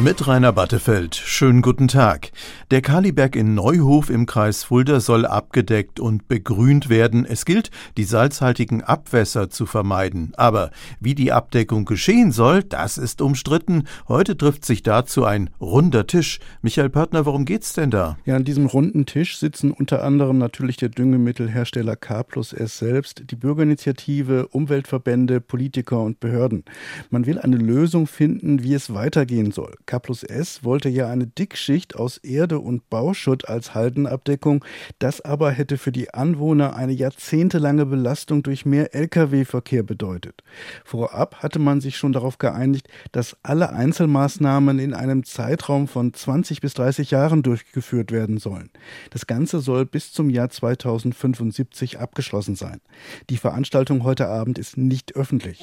Mit Rainer Battefeld. Schönen guten Tag. Der Kaliberg in Neuhof im Kreis Fulda soll abgedeckt und begrünt werden. Es gilt, die salzhaltigen Abwässer zu vermeiden. Aber wie die Abdeckung geschehen soll, das ist umstritten. Heute trifft sich dazu ein runder Tisch. Michael Pörtner, worum geht's denn da? Ja, an diesem runden Tisch sitzen unter anderem natürlich der Düngemittelhersteller K plus S selbst, die Bürgerinitiative, Umweltverbände, Politiker und Behörden. Man will eine Lösung finden, wie es weitergehen soll. K plus S wollte ja eine Dickschicht aus Erde und Bauschutt als Haldenabdeckung. Das aber hätte für die Anwohner eine jahrzehntelange Belastung durch mehr Lkw-Verkehr bedeutet. Vorab hatte man sich schon darauf geeinigt, dass alle Einzelmaßnahmen in einem Zeitraum von 20 bis 30 Jahren durchgeführt werden sollen. Das Ganze soll bis zum Jahr 2075 abgeschlossen sein. Die Veranstaltung heute Abend ist nicht öffentlich.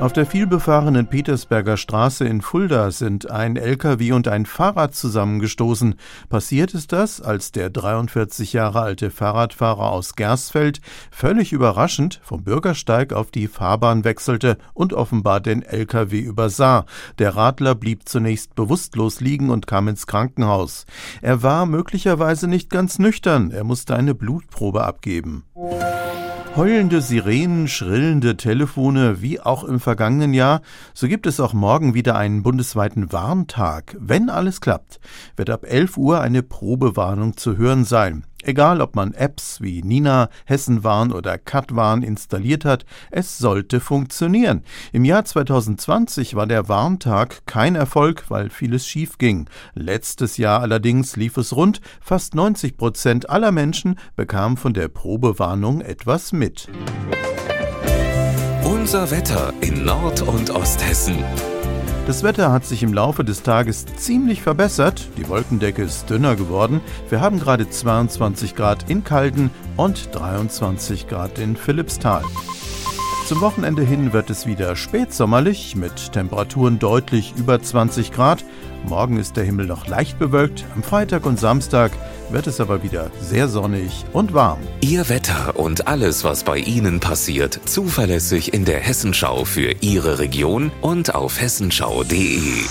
Auf der vielbefahrenen Petersberger Straße in Fulda sind ein LKW und ein Fahrrad zusammengestoßen. Passiert ist das, als der 43 Jahre alte Fahrradfahrer aus Gersfeld völlig überraschend vom Bürgersteig auf die Fahrbahn wechselte und offenbar den LKW übersah. Der Radler blieb zunächst bewusstlos liegen und kam ins Krankenhaus. Er war möglicherweise nicht ganz nüchtern. Er musste eine Blutprobe abgeben. Heulende Sirenen, schrillende Telefone, wie auch im vergangenen Jahr, so gibt es auch morgen wieder einen bundesweiten Warntag. Wenn alles klappt, wird ab 11 Uhr eine Probewarnung zu hören sein. Egal, ob man Apps wie Nina, Hessenwarn oder Katwarn installiert hat, es sollte funktionieren. Im Jahr 2020 war der Warntag kein Erfolg, weil vieles schief ging. Letztes Jahr allerdings lief es rund. Fast 90 Prozent aller Menschen bekamen von der Probewarnung etwas mit. Unser Wetter in Nord- und Osthessen. Das Wetter hat sich im Laufe des Tages ziemlich verbessert. Die Wolkendecke ist dünner geworden. Wir haben gerade 22 Grad in Kalden und 23 Grad in Philippsthal. Zum Wochenende hin wird es wieder spätsommerlich mit Temperaturen deutlich über 20 Grad. Morgen ist der Himmel noch leicht bewölkt. Am Freitag und Samstag wird es aber wieder sehr sonnig und warm. Ihr Wetter und alles, was bei Ihnen passiert, zuverlässig in der Hessenschau für Ihre Region und auf hessenschau.de.